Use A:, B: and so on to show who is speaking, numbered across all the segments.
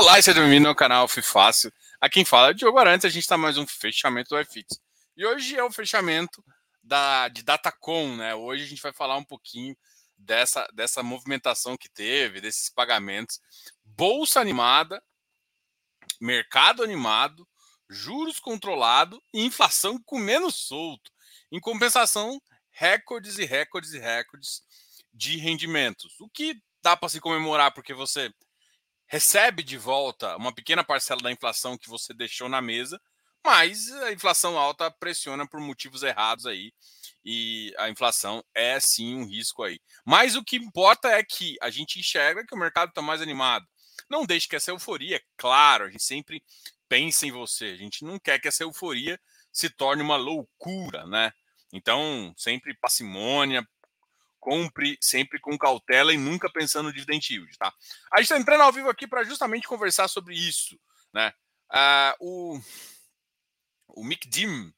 A: Olá e seja bem-vindo ao canal Fácil. Aqui quem fala é Diogo Arantes, a gente está mais um fechamento do FX. E hoje é o fechamento da, de Datacom, né? Hoje a gente vai falar um pouquinho dessa, dessa movimentação que teve, desses pagamentos. Bolsa animada, mercado animado, juros controlado e inflação comendo solto. Em compensação, recordes e recordes e recordes de rendimentos. O que dá para se comemorar porque você recebe de volta uma pequena parcela da inflação que você deixou na mesa, mas a inflação alta pressiona por motivos errados aí. E a inflação é sim um risco aí. Mas o que importa é que a gente enxerga que o mercado está mais animado. Não deixe que essa euforia, claro, a gente sempre pensa em você. A gente não quer que essa euforia se torne uma loucura, né? Então, sempre parcimônia, compre sempre com cautela e nunca pensando no dividend yield, tá? A gente está entrando ao vivo aqui para justamente conversar sobre isso, né? Ah, o, o Mick Dim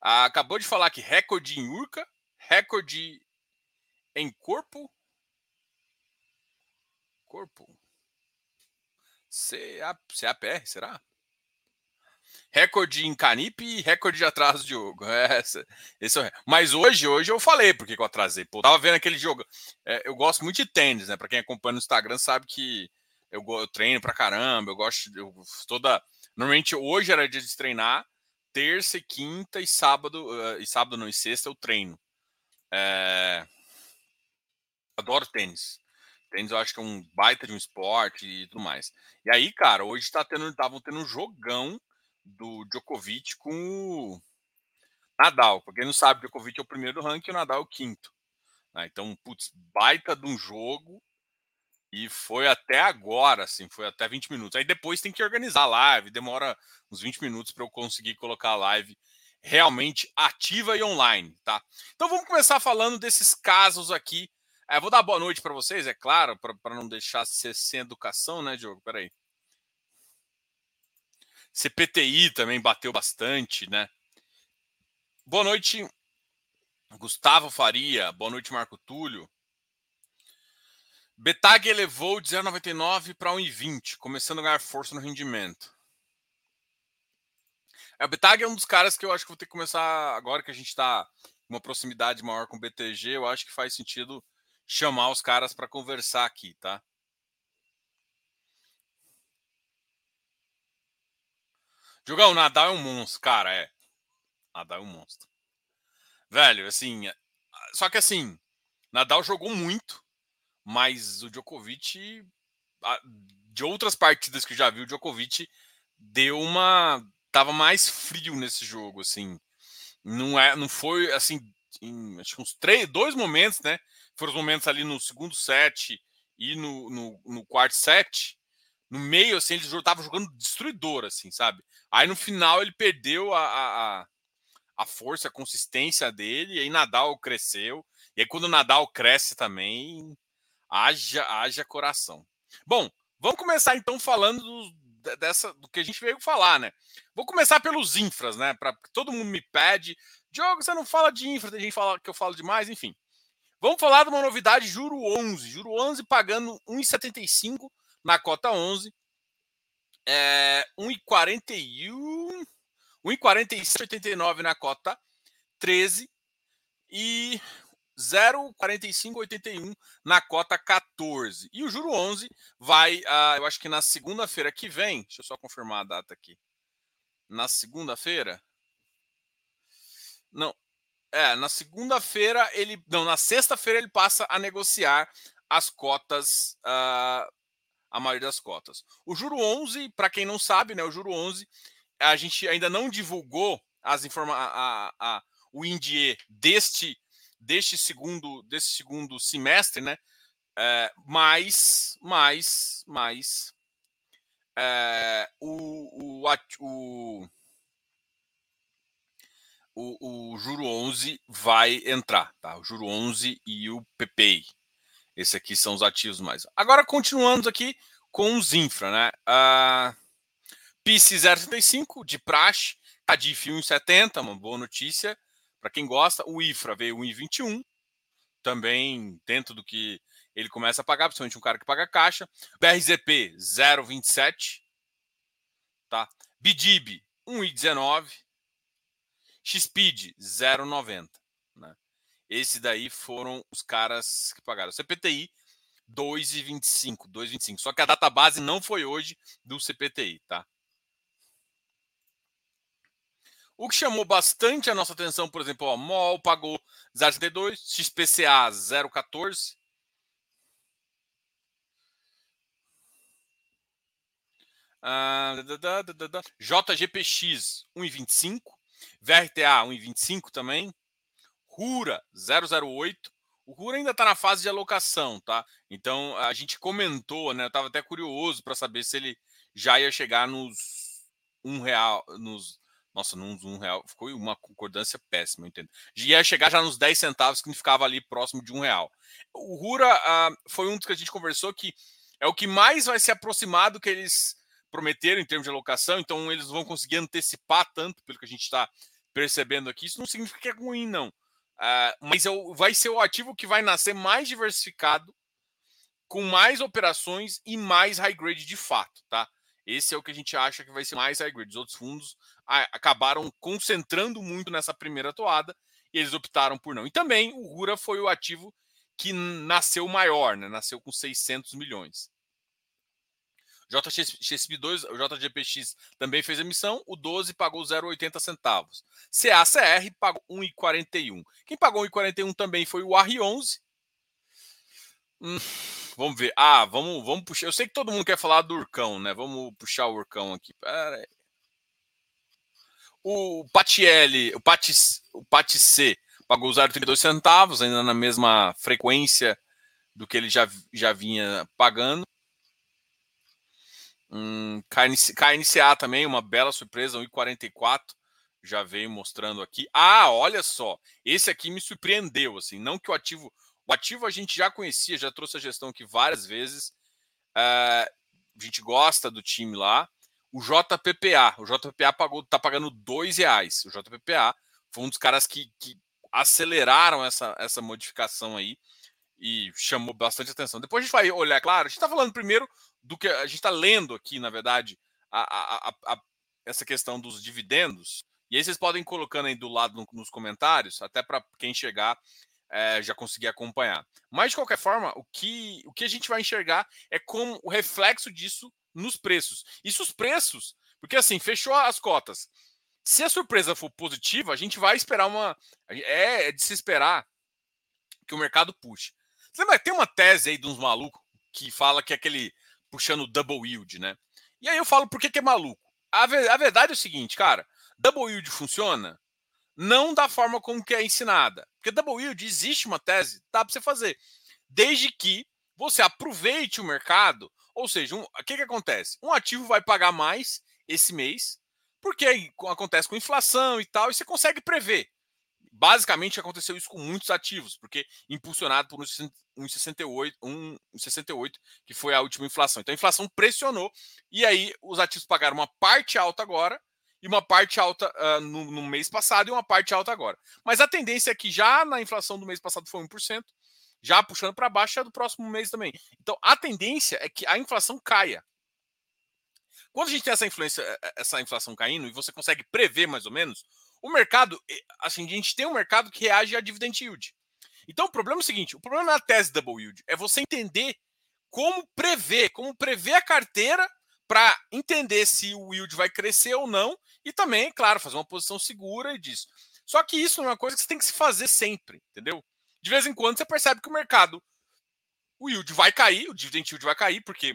A: ah, acabou de falar que recorde em Urca, recorde em corpo, corpo, CAPR, será? Recorde em Canip e recorde de atraso de jogo. Essa, esse é Mas hoje, hoje eu falei porque eu atrasei. Pô, tava vendo aquele jogo. É, eu gosto muito de tênis, né? Para quem acompanha no Instagram sabe que eu, eu treino pra caramba. Eu gosto eu, toda. Normalmente hoje era dia de treinar, terça e quinta e sábado uh, e sábado não e sexta eu treino. É... Adoro tênis. Tênis eu acho que é um baita de um esporte e tudo mais. E aí, cara, hoje tá tendo, tendo um jogão do Djokovic com o Nadal. Para quem não sabe, o Djokovic é o primeiro do ranking e o Nadal é o quinto. Né? Então, putz, baita de um jogo. E foi até agora, assim, foi até 20 minutos. Aí depois tem que organizar a live, demora uns 20 minutos para eu conseguir colocar a live realmente ativa e online, tá? Então vamos começar falando desses casos aqui. É, vou dar boa noite para vocês, é claro, para não deixar ser sem educação, né, Diogo? Peraí. CPTI também bateu bastante, né? Boa noite, Gustavo Faria. Boa noite, Marco Túlio. Betag elevou de 0,99 para 1,20, começando a ganhar força no rendimento. É, o Betag é um dos caras que eu acho que vou ter que começar agora que a gente está uma proximidade maior com o BTG. Eu acho que faz sentido chamar os caras para conversar aqui, tá? Jogar o Nadal é um monstro, cara, é. Nadal é um monstro. Velho, assim. Só que assim, Nadal jogou muito, mas o Djokovic, de outras partidas que eu já vi, o Djokovic deu uma. Tava mais frio nesse jogo, assim. Não, é, não foi assim. Em, acho que uns três, dois momentos, né? Foram os momentos ali no segundo set e no, no, no quarto set no meio, assim, ele estava jogando destruidor, assim, sabe? Aí no final ele perdeu a, a, a força, a consistência dele, e aí Nadal cresceu. E aí quando o Nadal cresce também, haja, haja coração. Bom, vamos começar então falando do, dessa, do que a gente veio falar, né? Vou começar pelos infras, né? Para todo mundo me pede, Diogo, você não fala de infra, tem gente fala que eu falo demais, enfim. Vamos falar de uma novidade, juro 11. Juro 11 pagando 1,75 na cota 11. É, 1,41. 1,4789 na cota 13 e 0,4581 na cota 14. E o juro 11 vai, uh, eu acho que na segunda-feira que vem, deixa eu só confirmar a data aqui. Na segunda-feira? Não. É, na segunda-feira ele, não, na sexta-feira ele passa a negociar as cotas uh, a maioria das cotas. O juro 11, para quem não sabe, né, o juro 11, a gente ainda não divulgou as informa a, a, o INDIE deste deste segundo desse segundo semestre, né? É, mas, mas, mas é, o, o, o, o, o juro 11 vai entrar, tá? O juro 11 e o PPI. Esse aqui são os ativos mais. Agora, continuamos aqui com os infra, né? Uh, PIS 0,35 de praxe, CADIF 1,70, uma boa notícia para quem gosta. O IFRA veio 1,21, também dentro do que ele começa a pagar, principalmente um cara que paga caixa. BRZP 0,27, tá? BDIB 1,19, XPID 0,90, né? Esse daí foram os caras que pagaram. CPTI 2,25, 2,25. Só que a data base não foi hoje do CPTI, tá? O que chamou bastante a nossa atenção, por exemplo, o MOL pagou 0,72, XPCA 0,14. Uh, JGPX 1,25, VRTA 1,25 também, RURA 008. O RURA ainda está na fase de alocação, tá? Então a gente comentou, né? Eu estava até curioso para saber se ele já ia chegar nos um real, nos nossa, num um real. Ficou uma concordância péssima, eu entendo. Ia chegar já nos 10 centavos, que ficava ali próximo de um real. O Rura uh, foi um dos que a gente conversou que é o que mais vai se aproximar do que eles prometeram em termos de alocação, então eles vão conseguir antecipar tanto, pelo que a gente está percebendo aqui. Isso não significa que é ruim, não. Uh, mas o, vai ser o ativo que vai nascer mais diversificado, com mais operações e mais high grade de fato, tá? Esse é o que a gente acha que vai ser mais high grade. Os outros fundos acabaram concentrando muito nessa primeira toada e eles optaram por não. E também o Rura foi o ativo que nasceu maior, né? nasceu com 600 milhões. JXP2, o JGPX também fez emissão, o 12 pagou 0,80 centavos. CACR pagou 1,41. Quem pagou 1,41 também foi o R11. Hum, vamos ver. Ah, vamos, vamos puxar. Eu sei que todo mundo quer falar do Urcão, né? Vamos puxar o Urcão aqui. Pera aí. O Patielli, o Pati, o Pati C pagou 0,32 centavos, ainda na mesma frequência do que ele já, já vinha pagando. KNC, KNCA também, uma bela surpresa, 1,44 já veio mostrando aqui. Ah, olha só, esse aqui me surpreendeu, assim, não que o ativo, o ativo a gente já conhecia, já trouxe a gestão aqui várias vezes, uh, a gente gosta do time lá, o JPPA. O JPPA pagou, tá pagando dois reais. O JPPA foi um dos caras que, que aceleraram essa, essa modificação aí e chamou bastante atenção. Depois a gente vai olhar, claro, a gente está falando primeiro do que a gente está lendo aqui, na verdade, a, a, a, essa questão dos dividendos. E aí vocês podem colocando aí do lado no, nos comentários, até para quem chegar é, já conseguir acompanhar. Mas, de qualquer forma, o que, o que a gente vai enxergar é como o reflexo disso nos preços. Isso os preços, porque assim, fechou as cotas. Se a surpresa for positiva, a gente vai esperar uma. É, é de se esperar que o mercado puxe. Você lembra, tem uma tese aí de uns malucos que fala que aquele puxando double yield, né? E aí eu falo por que, que é maluco. A, a verdade é o seguinte, cara, double yield funciona não da forma como que é ensinada. Porque double yield existe uma tese, dá para você fazer. Desde que você aproveite o mercado ou seja, um, o que, que acontece? Um ativo vai pagar mais esse mês, porque acontece com inflação e tal, e você consegue prever. Basicamente aconteceu isso com muitos ativos, porque impulsionado por 1,68, 1,68, que foi a última inflação. Então a inflação pressionou, e aí os ativos pagaram uma parte alta agora, e uma parte alta uh, no, no, mês passado e uma parte alta agora. Mas a tendência é que já na inflação do mês passado foi 1%, já puxando para baixo é do próximo mês também. Então a tendência é que a inflação caia. Quando a gente tem essa influência, eh, eh, essa inflação caindo e você consegue prever mais ou menos, o mercado, eh, assim, a gente tem um mercado que reage a dividend yield. Então o problema é o seguinte, o problema não é tese double yield, é você entender como prever, como prever a carteira para entender se o yield vai crescer ou não e também, claro, fazer uma posição segura disso. Só que isso é uma coisa que você tem que se fazer sempre, entendeu? de vez em quando você percebe que o mercado, o yield vai cair, o dividend yield vai cair, porque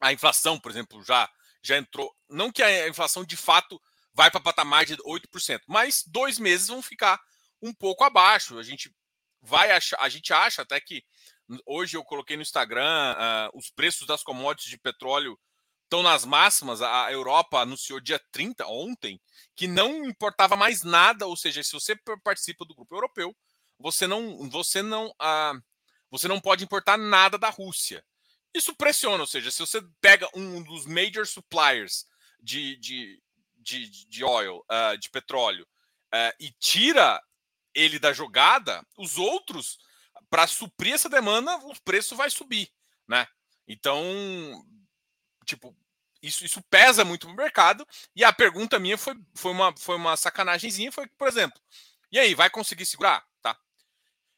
A: a inflação, por exemplo, já, já entrou. Não que a inflação de fato vai para patamar de 8%, mas dois meses vão ficar um pouco abaixo. A gente vai achar, a gente acha até que hoje eu coloquei no Instagram uh, os preços das commodities de petróleo estão nas máximas. A Europa anunciou dia 30, ontem, que não importava mais nada, ou seja, se você participa do grupo europeu, você não, você não, ah, você não pode importar nada da Rússia. Isso pressiona, ou seja, se você pega um dos major suppliers de, de, de, de oil, uh, de petróleo, uh, e tira ele da jogada, os outros para suprir essa demanda, o preço vai subir, né? Então, tipo, isso, isso pesa muito no mercado. E a pergunta minha foi, foi, uma, foi uma sacanagemzinha, foi, por exemplo, e aí, vai conseguir segurar? Tá.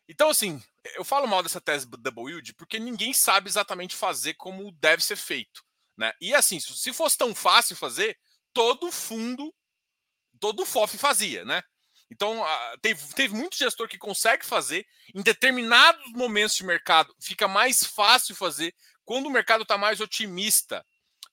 A: Então, assim, eu falo mal dessa tese double yield porque ninguém sabe exatamente fazer como deve ser feito. Né? E assim, se fosse tão fácil fazer, todo fundo, todo FOF fazia, né? Então, teve, teve muito gestor que consegue fazer. Em determinados momentos de mercado, fica mais fácil fazer. Quando o mercado está mais otimista,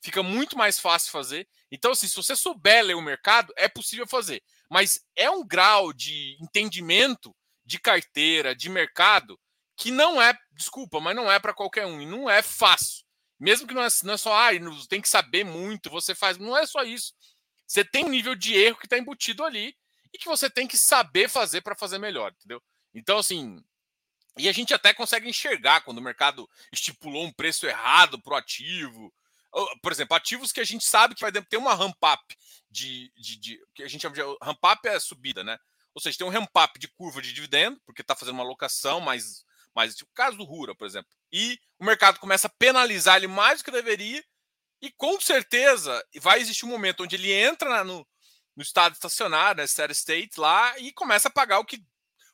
A: fica muito mais fácil fazer. Então, assim, se você souber ler o mercado, é possível fazer. Mas é um grau de entendimento de carteira, de mercado, que não é, desculpa, mas não é para qualquer um. E não é fácil. Mesmo que não é, não é só, ah, tem que saber muito, você faz. Não é só isso. Você tem um nível de erro que está embutido ali e que você tem que saber fazer para fazer melhor, entendeu? Então, assim, e a gente até consegue enxergar quando o mercado estipulou um preço errado para o ativo. Por exemplo, ativos que a gente sabe que vai ter uma ramp up de, de, de que a gente chama de ramp up é subida, né? Ou seja, tem um ramp up de curva de dividendo, porque está fazendo uma alocação mais, tipo o caso do Rura, por exemplo. E o mercado começa a penalizar ele mais do que deveria, e com certeza vai existir um momento onde ele entra no, no estado estacionário, né, steady state lá, e começa a pagar o que,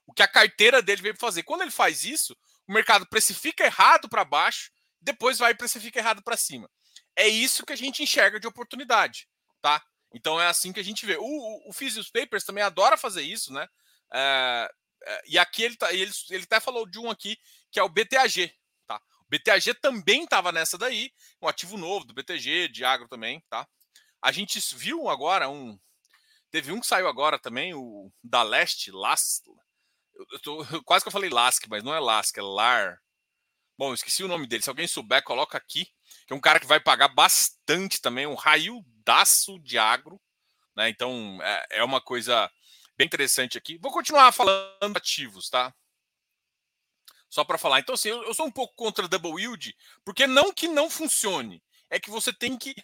A: o que a carteira dele veio fazer. Quando ele faz isso, o mercado precifica errado para baixo, depois vai e precifica errado para cima. É isso que a gente enxerga de oportunidade, tá? Então é assim que a gente vê. O, o, o Physios Papers também adora fazer isso, né? É, e aqui ele, tá, ele, ele até falou de um aqui, que é o BTAG. Tá? O BTAG também estava nessa daí, um ativo novo do BTG, de agro também. Tá? A gente viu agora um, Teve um que saiu agora também, o da Leste, Las. Eu tô, quase que eu falei Lask, mas não é Lask, é Lar. Bom, esqueci o nome dele. Se alguém souber, coloca aqui. Que é um cara que vai pagar bastante também, um daço de agro. Né? Então, é, é uma coisa bem interessante aqui. Vou continuar falando ativos, tá? Só para falar. Então, assim, eu, eu, sou um pouco contra double yield, porque não que não funcione, é que você tem que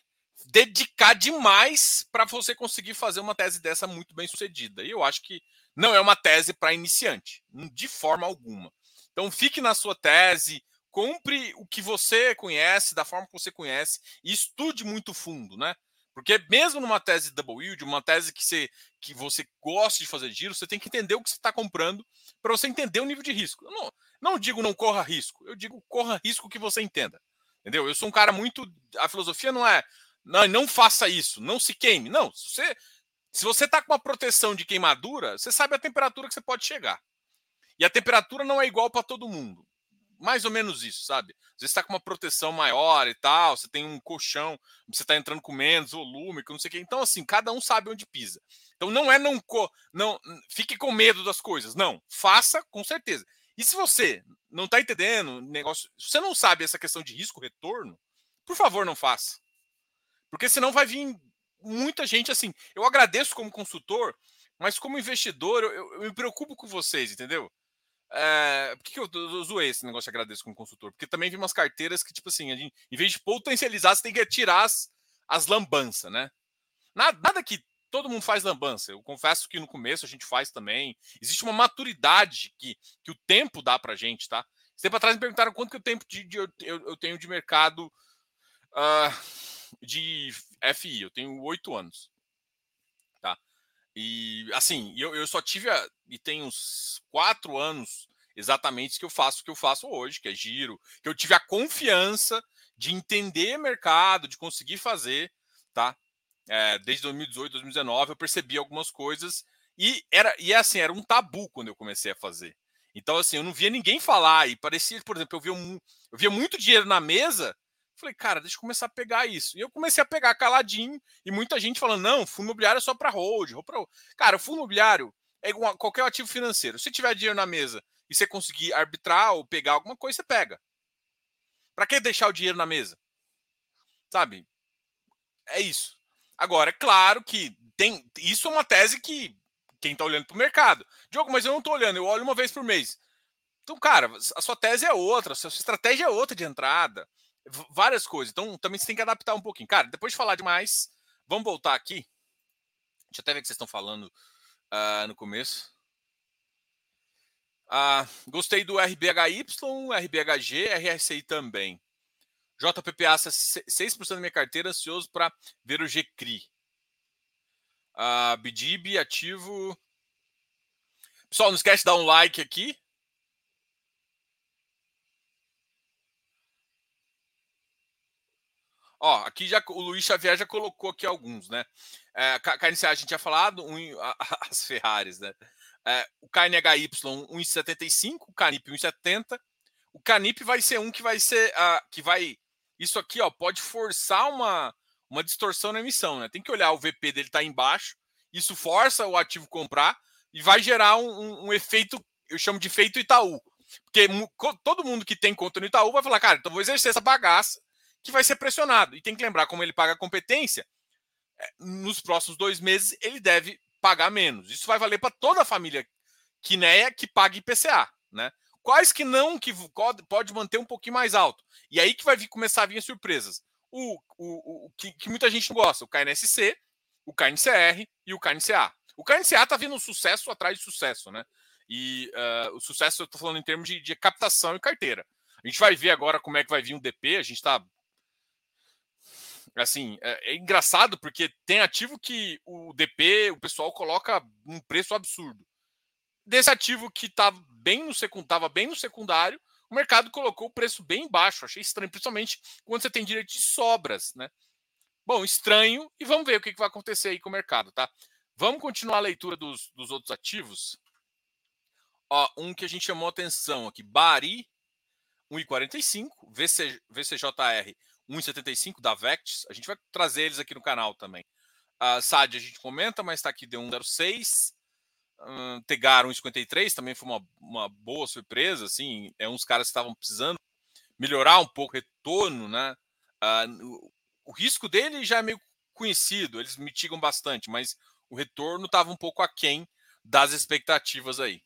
A: dedicar demais para você conseguir fazer uma tese dessa muito bem sucedida. E eu acho que não é uma tese para iniciante, de forma alguma. Então fique na sua tese, compre o que você conhece, da forma que você conhece, e estude muito fundo, né? Porque mesmo numa tese double yield, uma tese que você, que você gosta de fazer giro, você tem que entender o que você está comprando para você entender o nível de risco. Eu não, não digo não corra risco, eu digo corra risco que você entenda. Entendeu? Eu sou um cara muito. A filosofia não é não, não faça isso, não se queime. Não, se você se você está com uma proteção de queimadura, você sabe a temperatura que você pode chegar. E a temperatura não é igual para todo mundo. Mais ou menos isso, sabe? Às vezes está com uma proteção maior e tal, você tem um colchão, você está entrando com menos volume, não sei o quê. Então, assim, cada um sabe onde pisa. Então não é não, não fique com medo das coisas. Não, faça com certeza. E se você não está entendendo negócio, se você não sabe essa questão de risco-retorno, por favor, não faça. Porque senão vai vir muita gente assim. Eu agradeço como consultor, mas como investidor, eu, eu, me preocupo com vocês, entendeu? É, por que, que eu, eu, zoei esse negócio de agradeço como consultor? Porque também vi umas carteiras que, tipo assim, gente, em vez de potencializar, você tem que tirar as, as lambanças, né? Nada, nada que todo mundo faz lambança. Eu confesso que no começo a gente faz também. Existe uma maturidade que, que o tempo dá pra gente, tá? Esse tempo atrás me perguntaram quanto que tempo de, de eu, eu, tenho de mercado. Uh, de FI, eu tenho oito anos. Tá? E assim, eu, eu só tive a, e tenho uns quatro anos exatamente que eu faço o que eu faço hoje, que é giro, que eu tive a confiança de entender mercado, de conseguir fazer, tá? É, desde 2018, 2019, eu percebi algumas coisas e era e é assim, era um tabu quando eu comecei a fazer. Então, assim, eu não via ninguém falar e parecia, por exemplo, eu via, um, eu via muito dinheiro na mesa Falei, cara, deixa eu começar a pegar isso. E eu comecei a pegar caladinho, e muita gente falando, não, fundo imobiliário é só para hold. Pra... Cara, o fundo imobiliário é igual qualquer ativo financeiro. Se tiver dinheiro na mesa e você conseguir arbitrar ou pegar alguma coisa, você pega. Para que deixar o dinheiro na mesa? Sabe? É isso. Agora, é claro que tem. Isso é uma tese que quem está olhando para o mercado. Diogo, mas eu não estou olhando, eu olho uma vez por mês. Então, cara, a sua tese é outra, a sua estratégia é outra de entrada várias coisas. Então também você tem que adaptar um pouquinho. Cara, depois de falar demais, vamos voltar aqui. Deixa eu até ver o que vocês estão falando uh, no começo. Ah, gostei do RBHY, RBHG, RSI também. JPPA 6% da minha carteira, ansioso para ver o GCRI. Ah, BDIB ativo. Pessoal, não esquece de dar um like aqui. Ó, aqui já o Luiz Xavier já colocou aqui alguns, né? É, KNCA a gente tinha falado, um, as Ferraris, né? É, o KNHY 1,75, o Canip 1,70. O Canip vai ser um que vai ser uh, que vai isso aqui, ó, pode forçar uma uma distorção na emissão, né? Tem que olhar o VP dele tá embaixo, isso força o ativo comprar e vai gerar um, um, um efeito, eu chamo de efeito Itaú. Porque todo mundo que tem conta no Itaú vai falar, cara, então vou exercer essa bagaça que vai ser pressionado. E tem que lembrar, como ele paga a competência, é, nos próximos dois meses ele deve pagar menos. Isso vai valer para toda a família Quineia que paga IPCA, né? Quais que não que pode manter um pouquinho mais alto? E aí que vai vir, começar a vir as surpresas. O, o, o que, que, muita gente gosta, o KNSC, o KNCR e o KNCA. O KNCA está vindo um sucesso atrás de sucesso, né? E uh, o sucesso eu estou falando em termos de, de captação e carteira. A gente vai ver agora como é que vai vir o DP. A gente está assim, é, é, engraçado porque tem ativo que o DP, o pessoal coloca um preço absurdo. Desse ativo que tá bem no secundário, bem no secundário, o mercado colocou o preço bem baixo. Achei estranho, principalmente quando você tem direito de sobras, né? Bom, estranho, e vamos ver o que, vai acontecer aí com o mercado, tá? Vamos continuar a leitura dos, dos outros ativos. Ó, um que a gente chamou atenção aqui, Bari, 1,45, VC, VCJR 1,75 da Vectis. A gente vai trazer eles aqui no canal também. A SAD a gente comenta, mas está aqui de 1,06. Tegar 1,53 também foi uma, uma boa surpresa. Assim, é uns caras que estavam precisando melhorar um pouco o retorno, né? Uh, o, o risco dele já é meio conhecido, eles mitigam bastante, mas o retorno estava um pouco aquém das expectativas aí.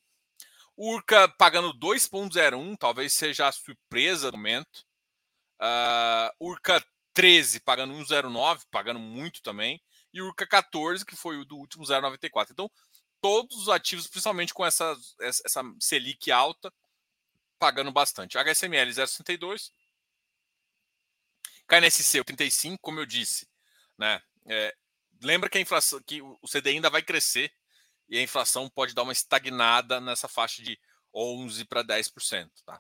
A: Urca pagando 2,01, talvez seja a surpresa do momento. Uh, Urca 13 pagando 1,09, pagando muito também. E Urca 14, que foi o do último 0,94. Então, todos os ativos, principalmente com essa, essa Selic alta, pagando bastante. HSML 0,62. KNSC 35, como eu disse, né? É, lembra que a inflação, que o CDI ainda vai crescer e a inflação pode dar uma estagnada nessa faixa de 11 para 10%, tá?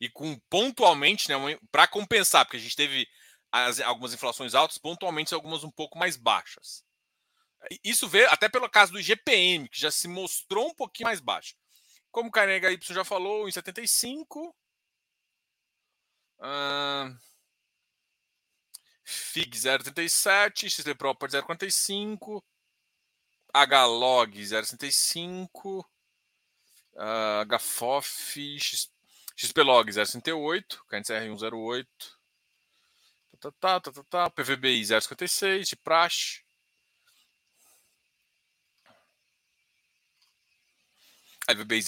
A: e com pontualmente, né, para compensar, porque a gente teve as, algumas inflações altas, pontualmente algumas um pouco mais baixas. Isso vê até pelo caso do IGPM, que já se mostrou um pouquinho mais baixo. Como o Carnega Y já falou, em 75. Uh, FIG 0,37, XP Proper 0,45, HLOG 0,65, uh, HFOF, XP XPlog 068, KNCR 108, tá, tá, tá, tá, tá, PVBI 056, de praxe. PVBI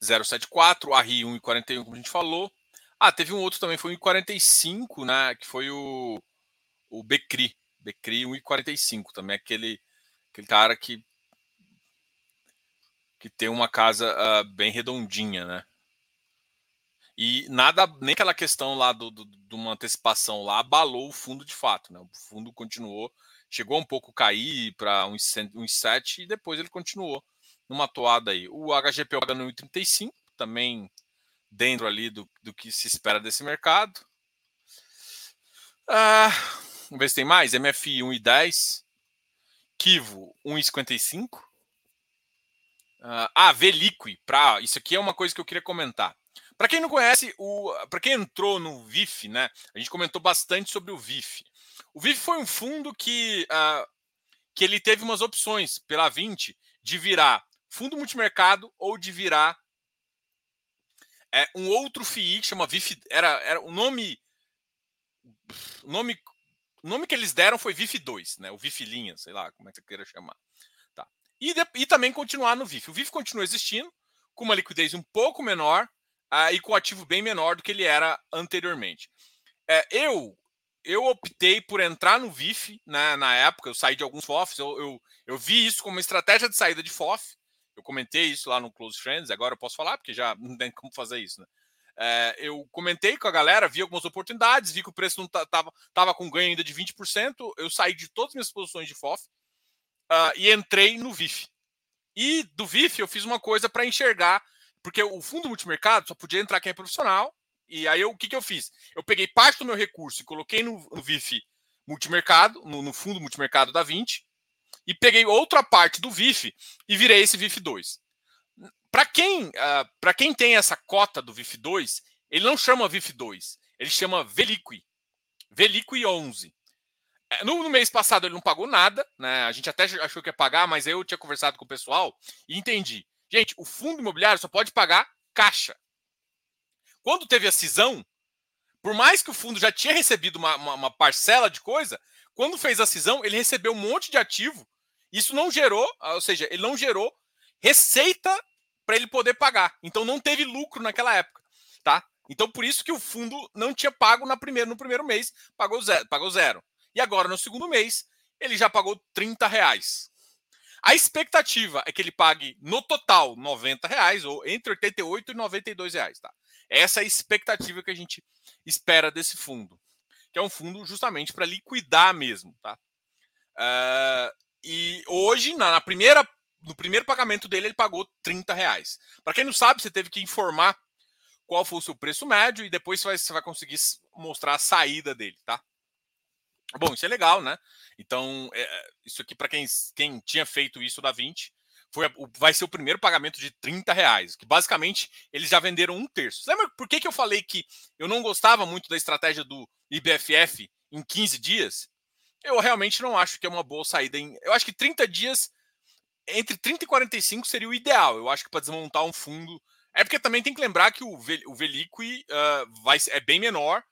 A: 074, ARRI 1,41, como a gente falou. Ah, teve um outro também, foi 1,45, né? Que foi o, o Becri. Becri 1,45 também, aquele, aquele cara que, que tem uma casa uh, bem redondinha, né? E nada, nem aquela questão lá do, do, de uma antecipação lá abalou o fundo de fato. Né? O fundo continuou, chegou um pouco a cair para uns, uns 7 e depois ele continuou numa toada aí. O HGP pagando 1,35, também dentro ali do, do que se espera desse mercado. Ah, vamos ver se tem mais. MFI 1,10. Kivo 1,55. Ah, ah. Pra, isso aqui é uma coisa que eu queria comentar. Para quem não conhece, para quem entrou no VIF, né? A gente comentou bastante sobre o VIF. O VIF foi um fundo que, uh, que ele teve umas opções pela 20 de virar fundo multimercado ou de virar é, um outro FII que chama VIF. Era, era o nome. O nome, nome que eles deram foi VIF 2, né? O VIF linha, sei lá como é que você queira chamar. Tá. E, de, e também continuar no VIF. O VIF continua existindo, com uma liquidez um pouco menor, uh, e com ativo bem menor do que ele era anteriormente. É, eu eu optei por entrar no VIF né, na época, eu saí de alguns FOFs, eu, eu, eu, vi isso como uma estratégia de saída de FOF. Eu comentei isso lá no Close Friends, agora eu posso falar, porque já não tem como fazer isso, né? É, eu comentei com a galera, vi algumas oportunidades, vi que o preço não tava, tava com ganho ainda de 20%. Eu saí de todas as minhas posições de FOF uh, e entrei no VIF. E do VIF eu fiz uma coisa para enxergar, porque o fundo multimercado só podia entrar quem é profissional. E aí eu, o que, que eu fiz? Eu peguei parte do meu recurso e coloquei no, no VIF multimercado, no, no, fundo multimercado da 20, e peguei outra parte do VIF e virei esse VIF 2. Para quem, uh, quem tem essa cota do VIF 2, ele não chama VIF 2, ele chama Veliqui. Veliqui 11. É, no, no, mês passado ele não pagou nada, né? A gente até achou que ia pagar, mas eu tinha conversado com o pessoal e entendi. Gente, o fundo imobiliário só pode pagar caixa. Quando teve a cisão, por mais que o fundo já tinha recebido uma, uma, uma parcela de coisa, quando fez a cisão, ele recebeu um monte de ativo. Isso não gerou, ou seja, ele não gerou receita para ele poder pagar. Então não teve lucro naquela época, tá? Então por isso que o fundo não tinha pago na primeira, no primeiro mês, pagou zero, pagou zero. E agora no segundo mês ele já pagou 30 reais. A expectativa é que ele pague no total 90 reais, ou entre 88 e 92 reais, tá? Essa é a expectativa que a gente espera desse fundo, que é um fundo justamente para liquidar mesmo, tá? Uh, e hoje, na, na primeira no primeiro pagamento dele, ele pagou 30 reais. Para quem não sabe, você teve que informar qual foi o seu preço médio e depois você vai, você vai conseguir mostrar a saída dele, tá? Bom, isso é legal, né? Então, é, isso aqui, para quem, quem tinha feito isso da 20, foi, vai ser o primeiro pagamento de 30 reais, que basicamente eles já venderam um terço. Lembra por que, que eu falei que eu não gostava muito da estratégia do IBFF em 15 dias? Eu realmente não acho que é uma boa saída. Em, eu acho que 30 dias entre 30 e 45 seria o ideal. Eu acho que para desmontar um fundo. É porque também tem que lembrar que o, o Veliqui uh, vai, é bem menor,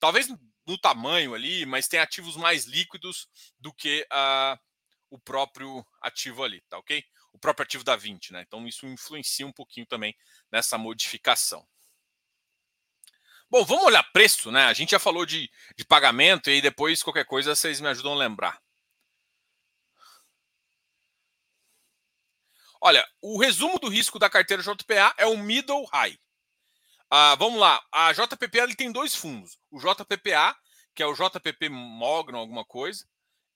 A: talvez no tamanho ali, mas tem ativos mais líquidos do que uh, o próprio ativo ali, tá ok? O próprio ativo da 20, né? Então isso influencia um pouquinho também nessa modificação. Bom, vamos olhar preço, né? A gente já falou de, de pagamento e aí depois qualquer coisa vocês me ajudam a lembrar. Olha, o resumo do risco da carteira JPA é o middle high. Ah, vamos lá, a JPPA ele tem dois fundos. O JPPA, que é o JPP Mogno, alguma coisa,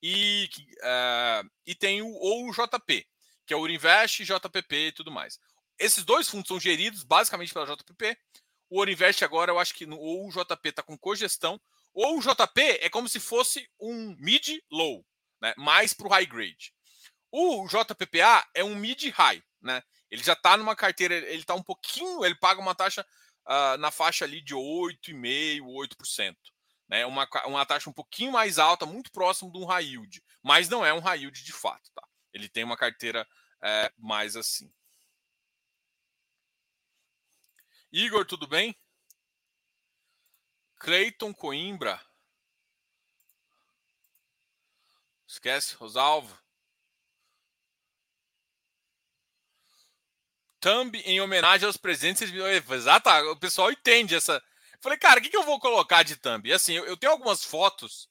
A: e, uh, e tem o, ou o JP, que é o Urinvest, JPP e tudo mais. Esses dois fundos são geridos basicamente pela JPP. O Urinvest agora, eu acho que ou o JP está com cogestão, ou o JP é como se fosse um mid-low, né? mais para o high grade. O JPPA é um mid-high, né? Ele já está numa carteira, ele está um pouquinho, ele paga uma taxa uh, na faixa ali de 8,5%, 8%. Né? Uma, uma taxa um pouquinho mais alta, muito próximo de um high yield, mas não é um high yield de fato, tá? Ele tem uma carteira é, mais assim. Igor, tudo bem? Cleiton Coimbra. Esquece, Rosalvo. thumb em homenagem aos presentes. Exato, o pessoal entende essa. falei, cara, o que, que eu vou colocar de thumb? Assim, eu, eu tenho algumas fotos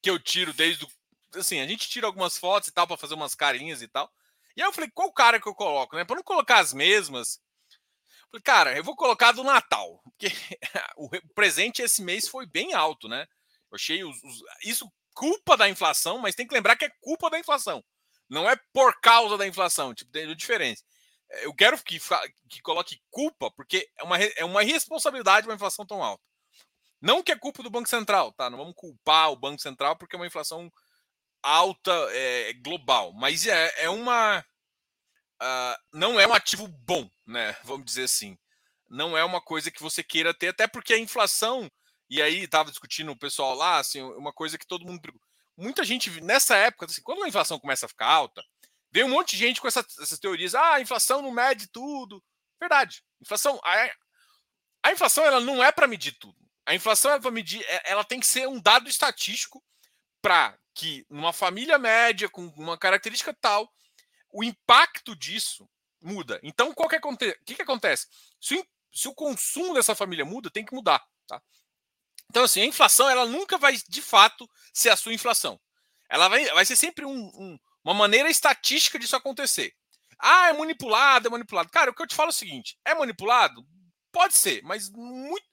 A: que eu tiro desde. O... Assim, a gente tira algumas fotos e tal para fazer umas carinhas e tal. E aí eu falei, qual cara que eu coloco, né? Para não colocar as mesmas. Falei, cara, eu vou colocar do Natal, porque o presente esse mês foi bem alto, né? Eu achei os, os, isso culpa da inflação, mas tem que lembrar que é culpa da inflação. Não é por causa da inflação, tipo, tem diferença eu quero que, que coloque culpa, porque é uma, é uma irresponsabilidade uma inflação tão alta. Não que é culpa do Banco Central, tá? Não vamos culpar o Banco Central porque é uma inflação alta é, global, mas é, é uma. Uh, não é um ativo bom, né? Vamos dizer assim. Não é uma coisa que você queira ter, até porque a inflação, e aí estava discutindo o pessoal lá, assim, uma coisa que todo mundo. Muita gente, nessa época, assim, quando a inflação começa a ficar alta, Veio um monte de gente com essa, essas teorias. Ah, a inflação não mede tudo. Verdade. Inflação. A, a inflação ela não é para medir tudo. A inflação é para medir. É, ela tem que ser um dado estatístico para que numa família média com uma característica tal, o impacto disso muda. Então, qual que, aconte que, que acontece? Se o, se o consumo dessa família muda, tem que mudar. Tá? Então, assim, a inflação ela nunca vai de fato ser a sua inflação. Ela vai, vai ser sempre um, um uma maneira estatística disso acontecer. Ah, é manipulado, é manipulado. Cara, o que eu te falo é o seguinte: é manipulado? Pode ser, mas muito.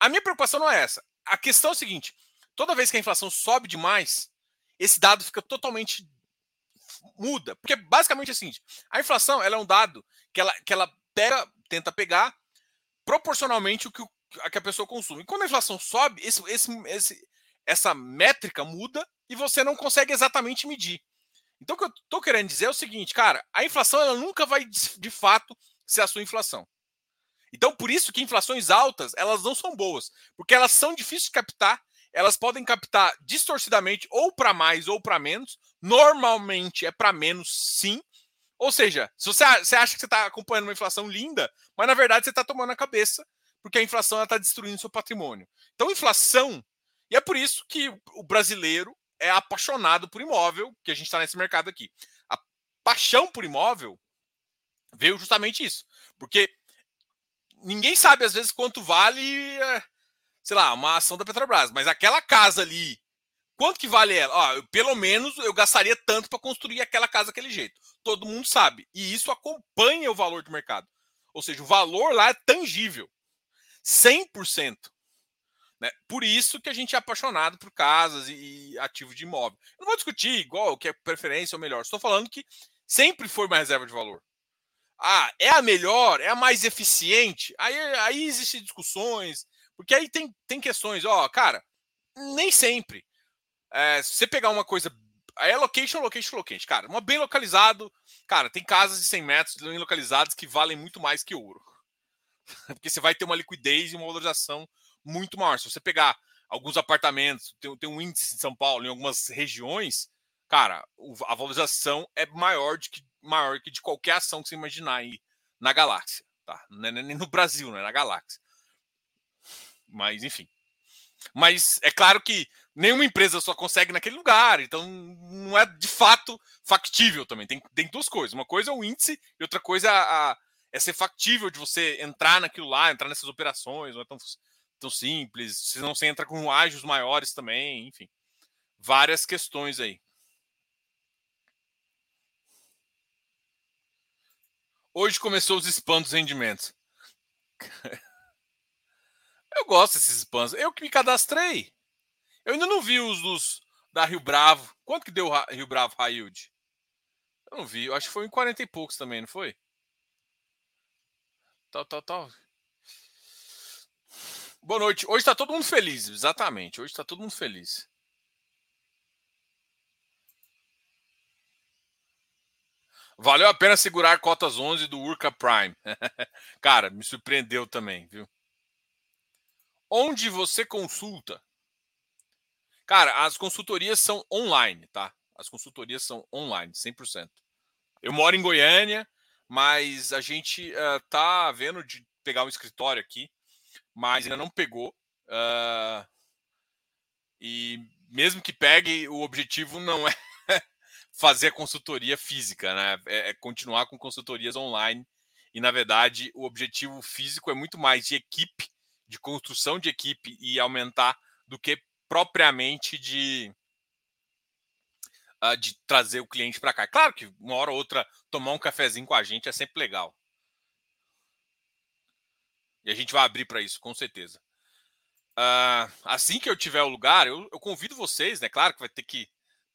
A: A minha preocupação não é essa. A questão é o seguinte: toda vez que a inflação sobe demais, esse dado fica totalmente muda. Porque basicamente é o seguinte: a inflação ela é um dado que ela, que ela pega, tenta pegar proporcionalmente o que, a, que a pessoa consome. E quando a inflação sobe, esse, esse, esse, essa métrica muda e você não consegue exatamente medir. Então, o que eu estou querendo dizer é o seguinte, cara, a inflação ela nunca vai de fato ser a sua inflação. Então, por isso que inflações altas, elas não são boas, porque elas são difíceis de captar, elas podem captar distorcidamente ou para mais ou para menos. Normalmente é para menos, sim. Ou seja, se você, você acha que você está acompanhando uma inflação linda, mas na verdade você está tomando a cabeça, porque a inflação está destruindo seu patrimônio. Então, inflação, e é por isso que o brasileiro é apaixonado por imóvel, que a gente está nesse mercado aqui. A paixão por imóvel veio justamente isso. Porque ninguém sabe, às vezes, quanto vale, é, sei lá, uma ação da Petrobras, mas aquela casa ali, quanto que vale ela? Ó, eu, pelo menos eu gastaria tanto para construir aquela casa daquele jeito. Todo mundo sabe. E isso acompanha o valor do mercado. Ou seja, o valor lá é tangível. 100%. Né? Por isso que a gente é apaixonado por casas e, e ativos de imóvel. Eu não vou discutir igual o que é preferência ou melhor. Estou falando que sempre foi uma reserva de valor. Ah, é a melhor, é a mais eficiente. Aí, aí existem discussões, porque aí tem, tem questões, ó, cara, nem sempre. É, se você pegar uma coisa. É location, location, location. Cara, uma bem localizado. Cara, tem casas de 100 metros bem localizadas que valem muito mais que ouro. Porque você vai ter uma liquidez e uma valorização muito maior. Se você pegar alguns apartamentos, tem, tem um índice em São Paulo, em algumas regiões, cara, a valorização é maior, de que, maior que de qualquer ação que você imaginar aí na galáxia. Tá? É nem no Brasil, né? Na galáxia. Mas, enfim. Mas é claro que nenhuma empresa só consegue naquele lugar, então não é de fato factível também. Tem, tem duas coisas. Uma coisa é o índice e outra coisa é, a, é ser factível de você entrar naquilo lá, entrar nessas operações, não é tão tão simples, se não você entra com ágios maiores também, enfim. Várias questões aí. Hoje começou os spams dos rendimentos. Eu gosto desses spams. Eu que me cadastrei. Eu ainda não vi os dos da Rio Bravo. Quanto que deu Rio Bravo Yield? Eu não vi. Eu acho que foi em 40 e poucos também, não foi? Tal, tal, tal. Boa noite. Hoje está todo mundo feliz, exatamente. Hoje está todo mundo feliz. Valeu a pena segurar cotas 11 do Urca Prime. Cara, me surpreendeu também, viu? Onde você consulta? Cara, as consultorias são online, tá? As consultorias são online, 100%. Eu moro em Goiânia, mas a gente uh, tá vendo de pegar um escritório aqui mas ainda não pegou. Uh, e mesmo que pegue, o objetivo não é fazer a consultoria física, né? É, é, continuar com consultorias online. E, na verdade, o objetivo físico é muito mais de equipe, de construção de equipe e aumentar do que propriamente de, uh, de trazer o cliente para cá. Claro que uma hora ou outra tomar um cafezinho com a gente é sempre legal. E a gente vai abrir para isso, com certeza. Uh, assim que eu tiver o lugar, eu, eu, convido vocês, né? Claro que vai ter que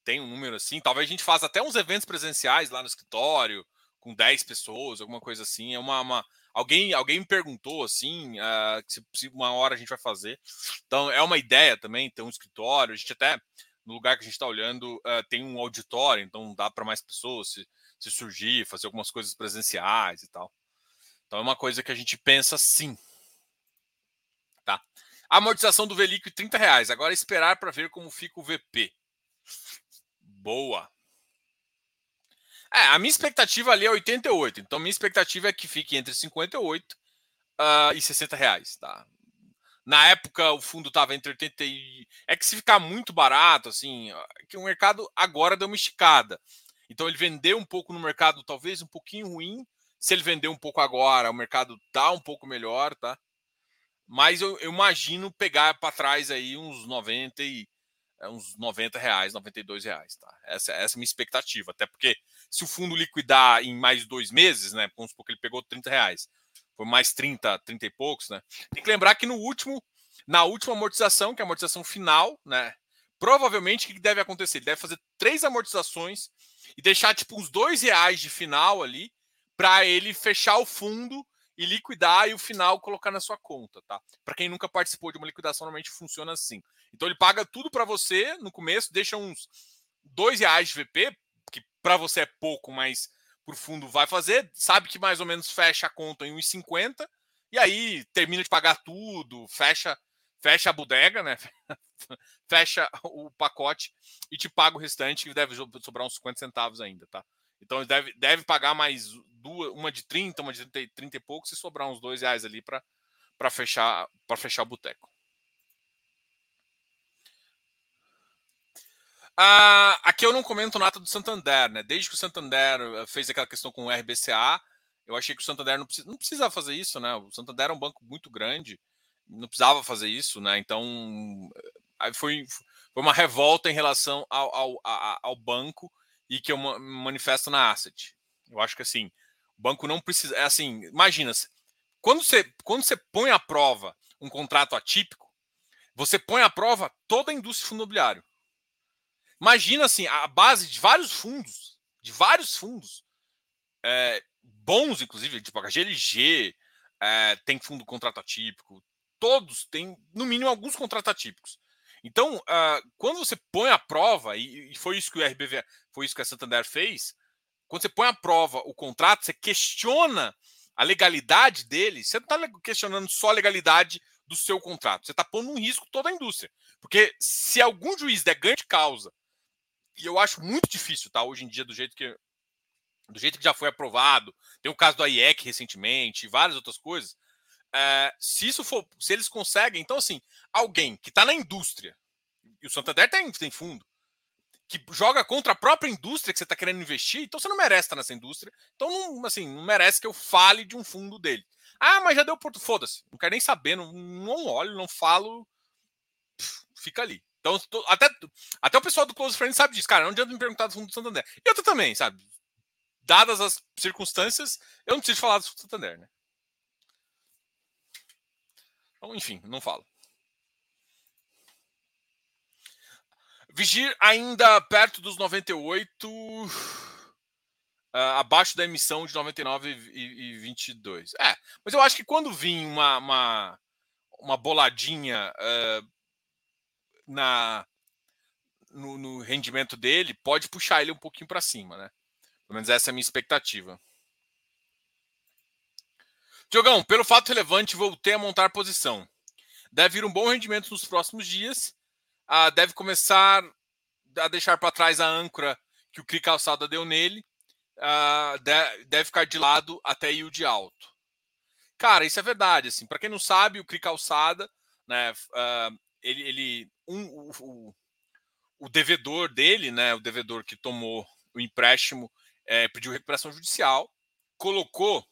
A: ter um número assim. Talvez a gente faça até uns eventos presenciais lá no escritório, com 10 pessoas, alguma coisa assim. É uma. uma... Alguém, alguém me perguntou assim, uh, se, se, uma hora a gente vai fazer. Então, é uma ideia também ter um escritório. A gente até, no lugar que a gente está olhando, uh, tem um auditório, então dá para mais pessoas se, se surgir, fazer algumas coisas presenciais e tal. Então é uma coisa que a gente pensa sim. Tá? Amortização do Velic 30 reais. Agora esperar para ver como fica o VP. Boa. É, a minha expectativa ali é 88. Então minha expectativa é que fique entre 58 uh, ah, e 60 reais. Tá? Na época o fundo estava entre 80 e. É que se ficar muito barato, assim, é que o mercado agora deu uma esticada. Então ele vendeu um pouco no mercado, talvez um pouquinho ruim, se ele vender um pouco agora, o mercado tá um pouco melhor, tá? Mas eu, eu imagino pegar para trás aí uns 90 e é, uns 90 reais, 92 reais, tá? Essa, essa é a minha expectativa. Até porque se o fundo liquidar em mais dois meses, né? Vamos supor que ele pegou 30 reais, foi mais 30, 30 e poucos, né? Tem que lembrar que no último, na última amortização, que é a amortização final, né? Provavelmente o que deve acontecer? Ele deve fazer três amortizações e deixar tipo uns dois reais de final ali para ele fechar o fundo e liquidar e o final colocar na sua conta, tá? Para quem nunca participou de uma liquidação, normalmente funciona assim. Então ele paga tudo para você no começo, deixa uns dois reais de VP, que para você é pouco, mas por fundo vai fazer, sabe que mais ou menos fecha a conta em 1,50 e aí termina de pagar tudo, fecha fecha a bodega, né? fecha o pacote e te paga o restante, que deve sobrar uns 50 centavos ainda, tá? Então deve, deve pagar mais duas, uma de 30, uma de 30, 30 e poucos, e sobrar uns dois reais ali para fechar, fechar o boteco. Ah, aqui eu não comento nada do Santander, né? Desde que o Santander eh, fez aquela questão com o RBCA, eu achei que o Santander não, não precisava fazer isso, né? O Santander é um banco muito grande, não precisava fazer isso, né? Então, eh, foi, foi uma revolta em relação ao, ao, ao banco e que eu manifesto na asset. Eu acho que assim, o banco não precisa. É assim, imagina, quando você, quando você põe à prova um contrato atípico, você põe à prova toda a indústria fundo imobiliário. Imagina assim, a base de vários fundos, de vários fundos, é, bons, inclusive, tipo a GLG, é, tem fundo contrato atípico, todos têm, no mínimo, alguns contratos atípicos. Então, uh, quando você põe à prova, e, e, foi isso que o RBV, foi isso que a Santander fez, quando você põe à prova o contrato, você questiona a legalidade dele, você não está questionando só a legalidade do seu contrato, você está pondo em risco toda a indústria. Porque se algum juiz der ganho de causa, e eu acho muito difícil, tá? Hoje em dia, do jeito que do jeito que já foi aprovado, tem o caso do IEC recentemente, e várias outras coisas. É, se isso for, se eles conseguem, então assim, alguém que está na indústria, e o Santander tem, tem fundo, que joga contra a própria indústria que você está querendo investir, então você não merece estar nessa indústria. Então, não, assim, não merece que eu fale de um fundo dele. Ah, mas já deu porto. Foda-se. Não quero nem saber, não, não olho, não falo. Fica ali. Então, tô, até, até o pessoal do Close Friends sabe disso. Cara, não adianta me perguntar do fundo do Santander. E eu também, sabe? Dadas as circunstâncias, eu não preciso falar do Santander, né? Então, enfim, não falo. Vigir ainda perto dos 98, uh, ah, abaixo da emissão de 99 e, e 22. É, mas eu acho que quando vir uma, uma, uma boladinha uh, na, no, no, rendimento dele, pode puxar ele um pouquinho para cima, né? Pelo menos essa é a minha expectativa. Diogão, pelo fato relevante, voltei a montar posição. Deve vir um bom rendimento nos próximos dias. Ah, deve começar a deixar para trás a âncora que o CRI Calçada deu nele. Ah, deve ficar de lado até yield alto. Cara, isso é verdade. Assim, para quem não sabe, o CRI Calçada, né, ah, ele, ele um, o, o, devedor dele, né, o devedor que tomou o empréstimo, é, pediu recuperação judicial, colocou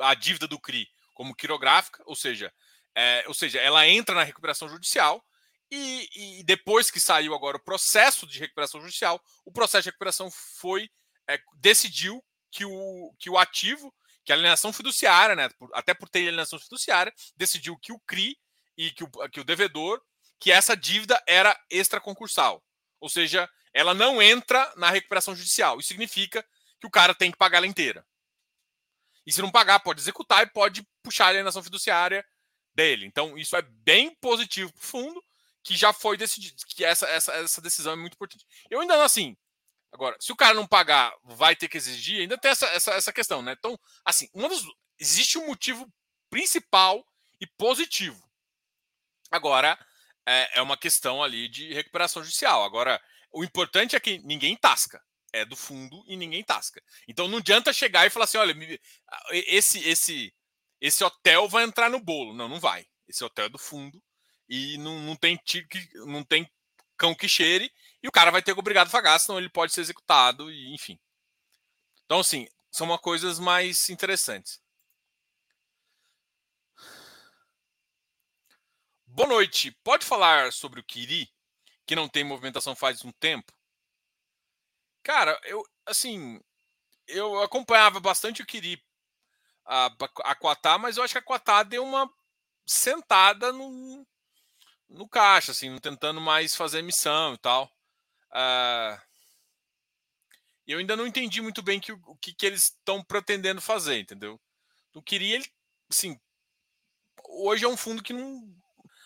A: a dívida do CRI como quirográfica, ou seja, é, ou seja, ela entra na recuperação judicial e, e, depois que saiu agora o processo de recuperação judicial, o processo de recuperação foi é, decidiu que o, que o ativo, que a alienação fiduciária, né, por, até por ter alienação fiduciária, decidiu que o CRI e que o, que o devedor, que essa dívida era extraconcursal. Ou seja, ela não entra na recuperação judicial. Isso significa que o cara tem que pagar ela inteira. E se não pagar, pode executar e pode puxar a alienação fiduciária dele. Então, isso é bem positivo para o fundo, que já foi decidido, que essa, essa, essa decisão é muito importante. Eu ainda não, assim, agora, se o cara não pagar, vai ter que exigir, ainda tem essa, essa, essa questão, né? Então, assim, existe um motivo principal e positivo. Agora, é, é uma questão ali de recuperação judicial. Agora, o importante é que ninguém tasca é do fundo e ninguém tasca. Então não adianta chegar e falar assim, olha, esse esse esse hotel vai entrar no bolo. Não, não vai. Esse hotel é do fundo e não, não tem que não tem cão que cheire e o cara vai ter que obrigado a pagar, senão ele pode ser executado e enfim. Então assim, são uma coisas mais interessantes. Boa noite. Pode falar sobre o Kiri, que não tem movimentação faz um tempo? Cara, eu assim, eu acompanhava bastante o Kiri a, a Quatá, mas eu acho que a Quatá deu uma sentada no, no caixa, assim, tentando mais fazer missão e tal. Uh, eu ainda não entendi muito bem que, o que, que eles estão pretendendo fazer, entendeu? Eu queria ele, assim, hoje é um fundo que não,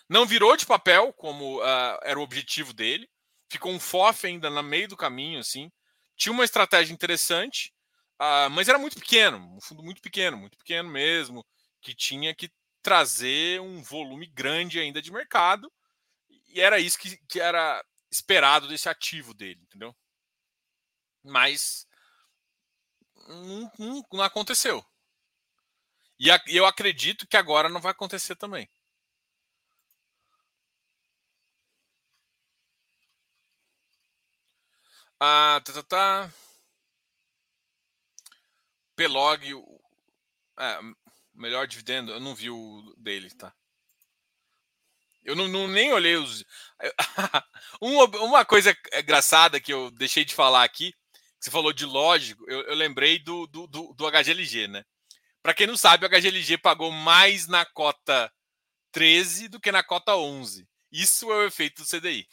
A: não virou de papel, como uh, era o objetivo dele. Ficou um FOF ainda no meio do caminho, assim. Tinha uma estratégia interessante, uh, mas era muito pequeno, um fundo muito pequeno, muito pequeno mesmo, que tinha que trazer um volume grande ainda de mercado. E era isso que, que era esperado desse ativo dele, entendeu? Mas não, não, não aconteceu. E eu acredito que agora não vai acontecer também. Ah, tá, tá, tá. Pelog, é, melhor dividendo, eu não vi o dele, tá? Eu não, não nem olhei os. uma, uma coisa engraçada que eu deixei de falar aqui, você falou de lógico, eu, eu lembrei do, do, do, do HGLG, né? Para quem não sabe, o HGLG pagou mais na cota 13 do que na cota 11. Isso é o efeito do CDI.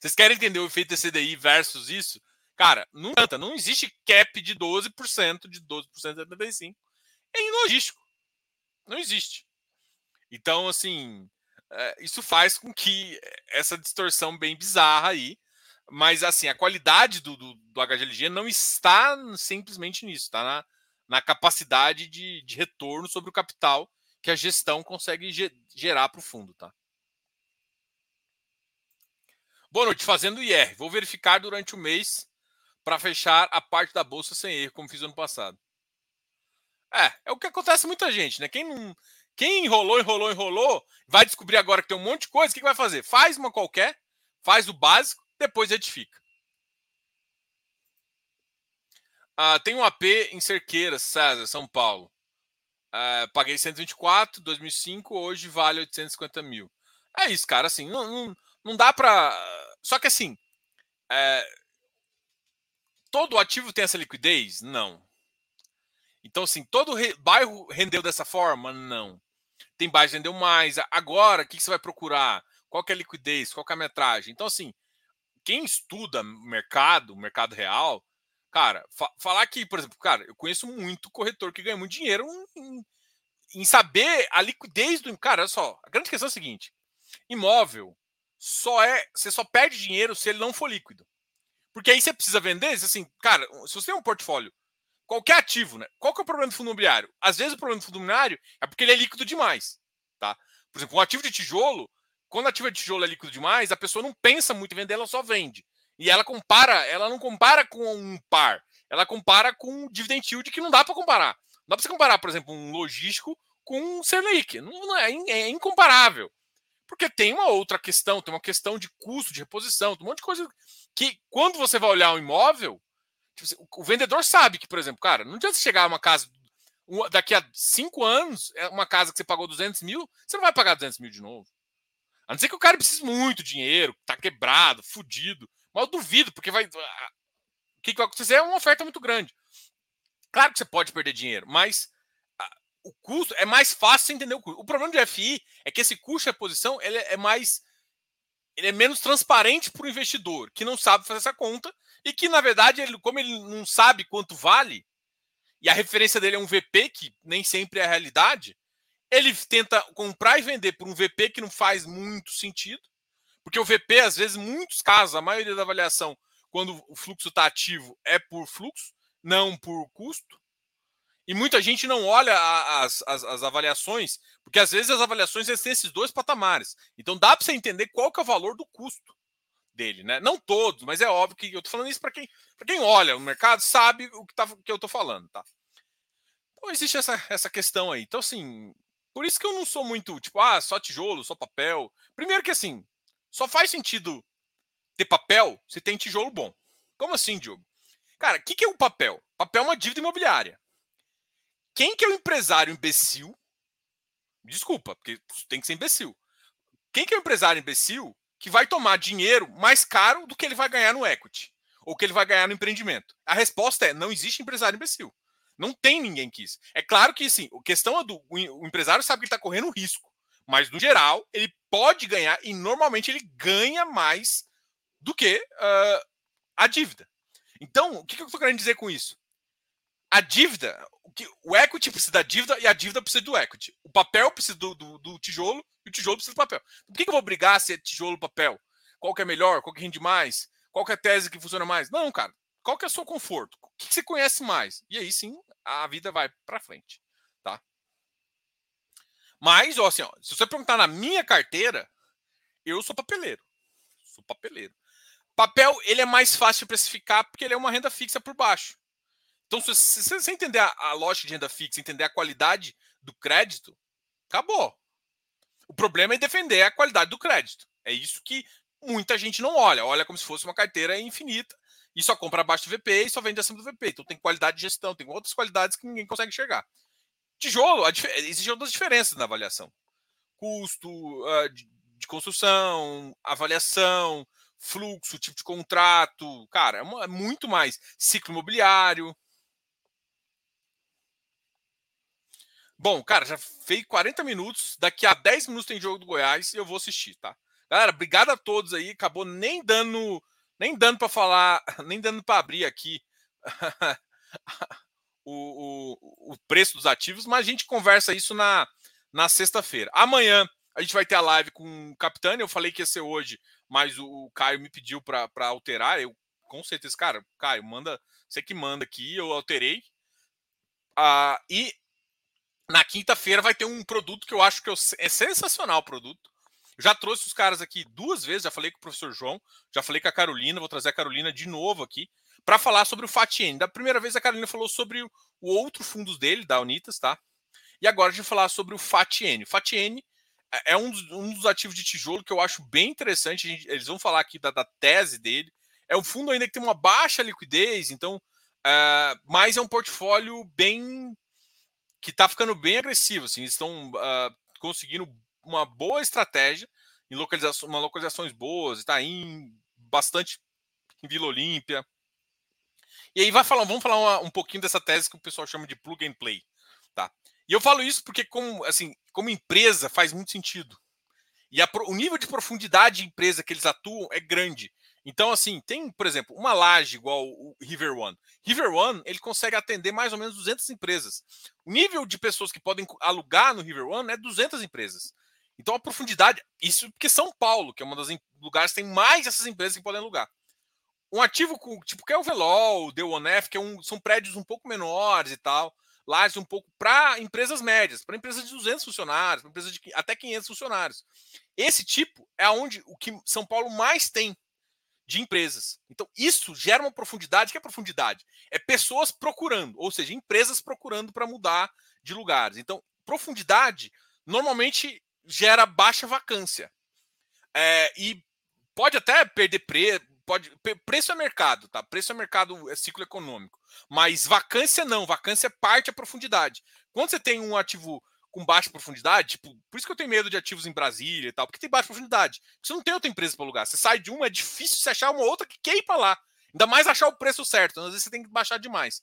A: Vocês querem entender o efeito CDI versus isso? Cara, não adianta, não existe cap de 12%, de 12% de 75%. É logístico. Não existe. Então, assim, é, isso faz com que essa distorção bem bizarra aí, mas assim, a qualidade do, do, do HGLG não está simplesmente nisso, está na, na capacidade de, de retorno sobre o capital que a gestão consegue gerar para o fundo, tá? Boa noite, fazendo IR. Vou verificar durante o mês para fechar a parte da bolsa sem erro, como fiz ano passado. É, é o que acontece muita gente, né? Quem não, quem enrolou, enrolou, enrolou, vai descobrir agora que tem um monte de coisa, o que, que vai fazer? Faz uma qualquer, faz o básico, depois edifica. Ah, tem um AP em Cerqueira, César, São Paulo. Ah, paguei 124, 2005, hoje vale 850 mil. É isso, cara. Assim, não, não, não dá para. Só que assim, é... todo ativo tem essa liquidez? Não. Então, assim, todo re... bairro rendeu dessa forma? Não. Tem bairro que rendeu mais. Agora, o que você vai procurar? Qual é a liquidez? Qual é a metragem? Então, assim, quem estuda mercado, mercado real, Cara, fa falar que, por exemplo, cara, eu conheço muito corretor que ganha muito dinheiro em, em saber a liquidez do. Cara, olha só, a grande questão é a seguinte: imóvel só é. Você só perde dinheiro se ele não for líquido. Porque aí você precisa vender, assim, cara, se você tem um portfólio, qualquer ativo, né? Qual que é o problema do fundo imobiliário? Às vezes o problema do fundo imobiliário é porque ele é líquido demais, tá? Por exemplo, um ativo de tijolo, quando o ativo de tijolo é líquido demais, a pessoa não pensa muito em vender, ela só vende. E ela compara, ela não compara com um par, ela compara com um dividend yield que não dá para comparar. Não dá para você comparar, por exemplo, um logístico com um. Não, não é, é, incomparável. Porque tem uma outra questão, tem uma questão de custo de reposição, um monte de coisa que, quando você vai olhar um imóvel, tipo, assim, o vendedor sabe que, por exemplo, cara, não adianta chegar a uma casa daqui a cinco anos, é uma casa que você pagou 200 mil, você não vai pagar 200 mil de novo. A não ser que o cara precise muito dinheiro, tá quebrado, fudido. Mas eu duvido, porque vai. O que, vai acontecer é uma oferta muito grande. Claro que você pode perder dinheiro, mas o custo é mais fácil entender o custo. O problema do FI é que esse custo de reposição ele é mais. Ele é menos transparente para o investidor, que não sabe fazer essa conta, e que, na verdade, ele, como ele não sabe quanto vale, e a referência dele é um VP, que nem sempre é a realidade, ele tenta comprar e vender por um VP que não faz muito sentido, porque o VP, às vezes, em muitos casos, a maioria da avaliação, quando o fluxo está ativo, é por fluxo, não por custo. E muita gente não olha as, as, as avaliações, porque às vezes as avaliações têm esses dois patamares. Então dá para você entender qual que é o valor do custo dele, né? Não todos, mas é óbvio que eu estou falando isso para quem, quem olha o mercado, sabe o que, tá, que eu estou falando, tá? Então existe essa, essa questão aí. Então, assim, por isso que eu não sou muito, tipo, ah, só tijolo, só papel. Primeiro que assim, só faz sentido ter papel se tem tijolo bom. Como assim, Diogo? Cara, o que, que é o papel? Papel é uma dívida imobiliária. Quem que é o empresário imbecil? Desculpa, porque tem que ser imbecil. Quem que é o empresário imbecil que vai tomar dinheiro mais caro do que ele vai ganhar no equity? ou que ele vai ganhar no empreendimento? A resposta é: não existe empresário imbecil. Não tem ninguém que isso. É claro que sim, a questão é do o empresário sabe que está correndo risco, mas no geral ele pode ganhar e normalmente ele ganha mais do que uh, a dívida. Então, o que, que eu estou querendo dizer com isso? A dívida, o, que, o equity precisa da dívida e a dívida precisa do equity. O papel precisa do, do, do tijolo e o tijolo precisa do papel. Por que, que eu vou brigar se é tijolo papel? Qual que é melhor? Qual que rende mais? Qual que é a tese que funciona mais? Não, cara. Qual que é o seu conforto? O que, que você conhece mais? E aí sim, a vida vai para frente, tá? Mas, ó, assim, ó, se você perguntar na minha carteira, eu sou papeleiro. Sou papeleiro. Papel, ele é mais fácil de precificar porque ele é uma renda fixa por baixo. Então, se você entender a, a lógica de renda fixa, entender a qualidade do crédito, acabou. O problema é defender a qualidade do crédito. É isso que muita gente não olha. Olha como se fosse uma carteira infinita e só compra abaixo do VP e só vende acima do VP. Então tem qualidade de gestão, tem outras qualidades que ninguém consegue enxergar. Tijolo, existem outras diferenças na avaliação. Custo uh, de, de, construção, avaliação, fluxo, tipo de contrato. Cara, é, é muito mais. Ciclo imobiliário. Bom, cara, já fez 40 minutos. Daqui a 10 minutos tem jogo do Goiás e eu vou assistir, tá? Galera, obrigado a todos aí. Acabou nem dando nem dando para falar, nem dando para abrir aqui o, o, o, preço dos ativos, mas a gente conversa isso na, na sexta-feira. Amanhã a gente vai ter a live com o Capitânio. Eu falei que ia ser hoje, mas o, o Caio me pediu para alterar. Eu com certeza, cara, Caio, manda, você que manda aqui, eu alterei. Ah, e na quinta-feira vai ter um produto que eu acho que é sensacional o produto. Já trouxe os caras aqui duas vezes, já falei com o professor João, já falei com a Carolina, vou trazer a Carolina de novo aqui para falar sobre o FATN. Da primeira vez a Carolina falou sobre o outro fundos dele, da Unitas, tá? E agora a gente falar sobre o FATN. O FATN é, é um dos, um dos ativos de tijolo que eu acho bem interessante. Gente, eles vão falar aqui da, da, tese dele. É um fundo ainda que tem uma baixa liquidez, então, uh, mas é um portfólio bem que está ficando bem agressivo. Assim, estão uh, conseguindo uma boa estratégia em localização, uma localizações boas, está em bastante em Vila Olímpia. E aí vai falar, vamos falar uma, um pouquinho dessa tese que o pessoal chama de plug and play, tá? E eu falo isso porque como assim, como empresa faz muito sentido. E a, o nível de profundidade de empresa que eles atuam é grande. Então, assim, tem, por exemplo, uma laje igual o River One. River One, ele consegue atender mais ou menos 200 empresas. O nível de pessoas que podem alugar no River One é 200 empresas. Então a profundidade, isso porque São Paulo, que é um dos lugares que tem mais essas empresas que podem alugar. Um ativo com, tipo que é o Velol, o The One F, que é um, são prédios um pouco menores e tal, lares um pouco para empresas médias, para empresas de 200 funcionários, para empresas de até 500 funcionários. Esse tipo é onde o que São Paulo mais tem de empresas. Então, isso gera uma profundidade. que é profundidade? É pessoas procurando, ou seja, empresas procurando para mudar de lugares. Então, profundidade normalmente gera baixa vacância. É, e pode até perder preço, pode, preço é mercado, tá? Preço é mercado, é ciclo econômico. Mas vacância não, vacância parte a profundidade. Quando você tem um ativo com baixa profundidade, tipo, por isso que eu tenho medo de ativos em Brasília e tal, porque tem baixa profundidade. Você não tem outra empresa para alugar. Você sai de uma, é difícil você achar uma outra que quer ir para lá. Ainda mais achar o preço certo. Às vezes você tem que baixar demais.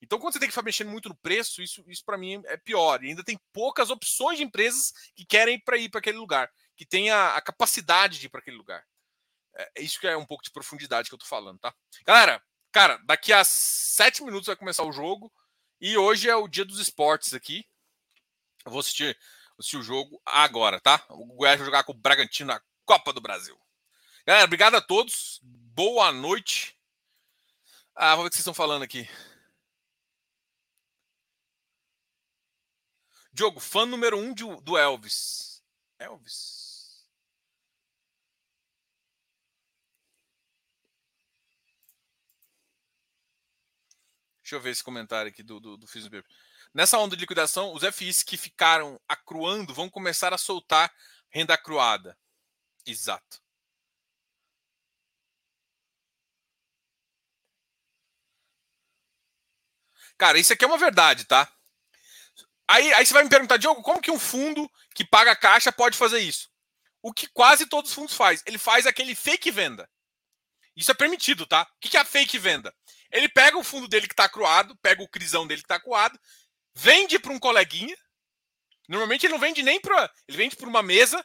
A: Então, quando você tem que ficar mexendo muito no preço, isso, isso para mim é pior. E ainda tem poucas opções de empresas que querem para ir para aquele lugar, que tem a, a capacidade de ir para aquele lugar. É, é, isso que é um pouco de profundidade que eu tô falando, tá? Galera, cara, daqui a sete minutos vai começar o jogo. E hoje é o dia dos esportes aqui. Eu vou assistir, assistir o jogo agora, tá? O Goiás vai jogar com o Bragantino na Copa do Brasil. Galera, obrigado a todos. Boa noite. Ah, vamos ver o que vocês estão falando aqui. Diogo, fã número um de, do Elvis. Elvis. Deixa eu ver esse comentário aqui do, do, do Nessa onda de liquidação, os FIs que ficaram acruando vão começar a soltar renda acruada. Exato. Cara, isso aqui é uma verdade, tá? Aí, aí você vai me perguntar, Diogo, como que um fundo que paga caixa pode fazer isso? O que quase todos os fundos faz. Ele faz aquele fake venda. Isso é permitido, tá? O que é a fake venda? Ele pega o fundo dele que está cruado, pega o crisão dele que está coado, vende para um coleguinha. Normalmente ele não vende nem para. Ele vende para uma mesa,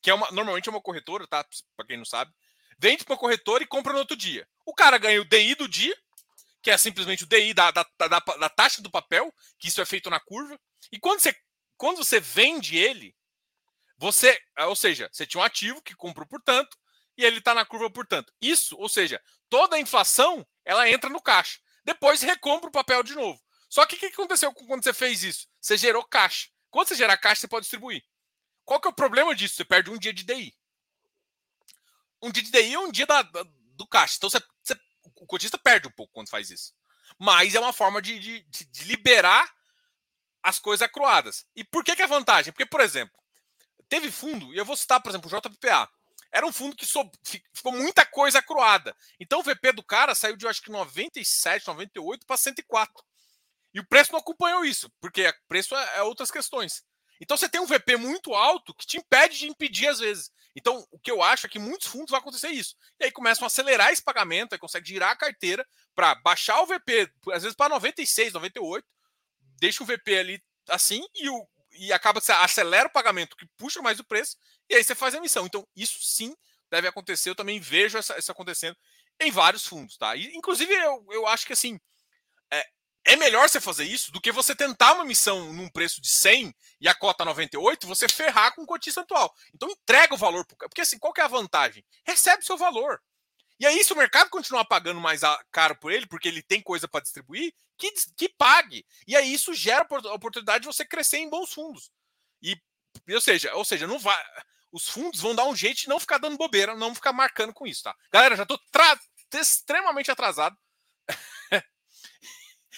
A: que é uma, normalmente é uma corretora, tá? Para quem não sabe. Vende para corretora e compra no outro dia. O cara ganha o DI do dia, que é simplesmente o DI da, da, da, da taxa do papel, que isso é feito na curva. E quando você, quando você vende ele, você. Ou seja, você tinha um ativo que comprou por tanto, e ele está na curva por tanto. Isso, ou seja, toda a inflação ela entra no caixa. Depois recompra o papel de novo. Só que o que aconteceu quando você fez isso? Você gerou caixa. Quando você gerar caixa, você pode distribuir. Qual que é o problema disso? Você perde um dia de DI. Um dia de DI é um dia da, da, do caixa. Então você, você, o cotista perde um pouco quando faz isso. Mas é uma forma de, de, de liberar as coisas acruadas. E por que, que é vantagem? Porque, por exemplo, teve fundo, e eu vou citar, por exemplo, o JPPA era um fundo que so, ficou muita coisa acruada. Então o VP do cara saiu de, eu acho que 97, 98 para 104. E o preço não acompanhou isso, porque o preço é, é, outras questões. Então você tem um VP muito alto que te impede de impedir às vezes. Então o que eu acho é que muitos fundos vai acontecer isso. E aí começam a acelerar esse pagamento, aí consegue girar a carteira para baixar o VP, às vezes para 96, 98, deixa o VP ali assim e o, e acaba que acelera o pagamento, que puxa mais o preço, e aí você faz a emissão. Então, isso sim deve acontecer. Eu também vejo isso acontecendo em vários fundos, tá? E, inclusive, eu, eu acho que assim. É, é melhor você fazer isso do que você tentar uma emissão num preço de 100 e a cota 98, você ferrar com o cotista atual. Então entrega o valor, porque assim, qual que é a vantagem? Recebe seu valor. E aí, se o mercado continuar pagando mais caro por ele, porque ele tem coisa para distribuir, que, que pague. E aí isso gera a oportunidade de você crescer em bons fundos. E, ou seja, ou seja, não vai. Os fundos vão dar um jeito de não ficar dando bobeira, não ficar marcando com isso, tá? Galera, já estou extremamente atrasado.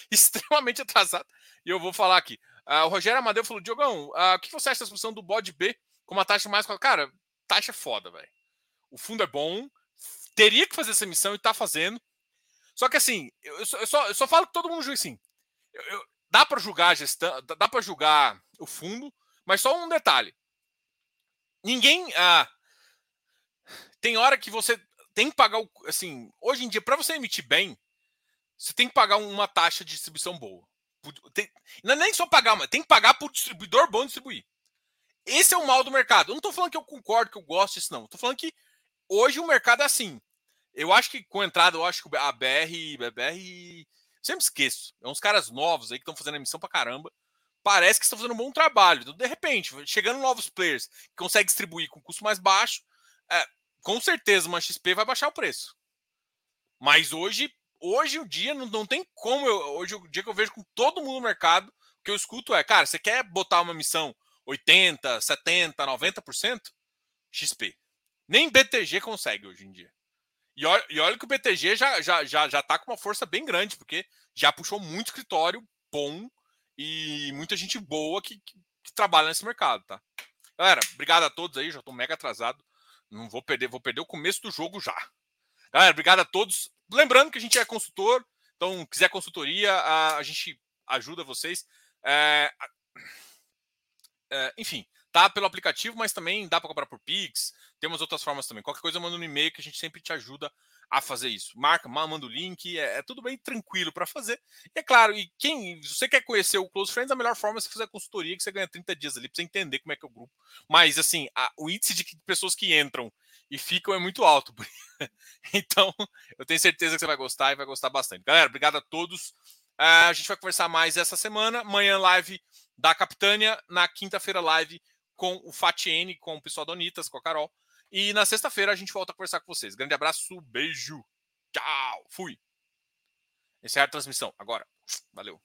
A: extremamente atrasado. E eu vou falar aqui. Uh, o Rogério Amadeu falou: Diogão, uh, o que você acha da discussão do bode B com uma taxa mais. Cara, taxa é foda, velho. O fundo é bom, teria que fazer essa missão e está fazendo. Só que assim, eu só, eu só, eu só falo que todo mundo julga assim. Eu, eu, dá para julgar a gestão, dá para julgar o fundo, mas só um detalhe. Ninguém. Ah, tem hora que você tem que pagar o. Assim, hoje em dia, para você emitir bem, você tem que pagar uma taxa de distribuição boa. Tem, não é nem só pagar, mas tem que pagar por distribuidor bom distribuir. Esse é o mal do mercado. Eu não estou falando que eu concordo, que eu gosto disso, não. Estou falando que hoje o mercado é assim. Eu acho que com a entrada, eu acho que a BR, a BR, sempre esqueço. É uns caras novos aí que estão fazendo emissão pra caramba. Parece que estão fazendo um bom trabalho. Então, de repente, chegando novos players que conseguem distribuir com custo mais baixo, é, com certeza uma XP vai baixar o preço. Mas hoje, hoje o dia não, não tem como. Eu, hoje o dia que eu vejo com todo mundo no mercado, o que eu escuto é, cara, você quer botar uma missão 80, 70, 90%? XP. Nem BTG consegue hoje em dia. E olha, e olha que o BTG já, já, já, já tá com uma força bem grande, porque já puxou muito escritório bom e muita gente boa que, que, que trabalha nesse mercado, tá? Galera, obrigado a todos aí, já tô mega atrasado. Não vou perder, vou perder o começo do jogo já. Galera, obrigado a todos. Lembrando que a gente é consultor, então, quiser consultoria, a, a gente ajuda vocês. É, é, enfim, tá pelo aplicativo, mas também dá para comprar por Pix. Temos outras formas também. Qualquer coisa, manda um e-mail que a gente sempre te ajuda a fazer isso. Marca, manda o link, é, é tudo bem tranquilo para fazer. E é claro, e quem, se você quer conhecer o Close Friends, a melhor forma é você fazer a consultoria, que você ganha 30 dias ali para você entender como é que é o grupo. Mas, assim, a, o índice de pessoas que entram e ficam é muito alto. então, eu tenho certeza que você vai gostar e vai gostar bastante. Galera, obrigado a todos. Uh, a gente vai conversar mais essa semana. Amanhã, live da Capitânia. Na quinta-feira, live com o Fatiene, com o pessoal da Onitas, com a Carol. E na sexta-feira a gente volta a conversar com vocês. Grande abraço, beijo. Tchau. Fui. Encerra a transmissão. Agora. Valeu.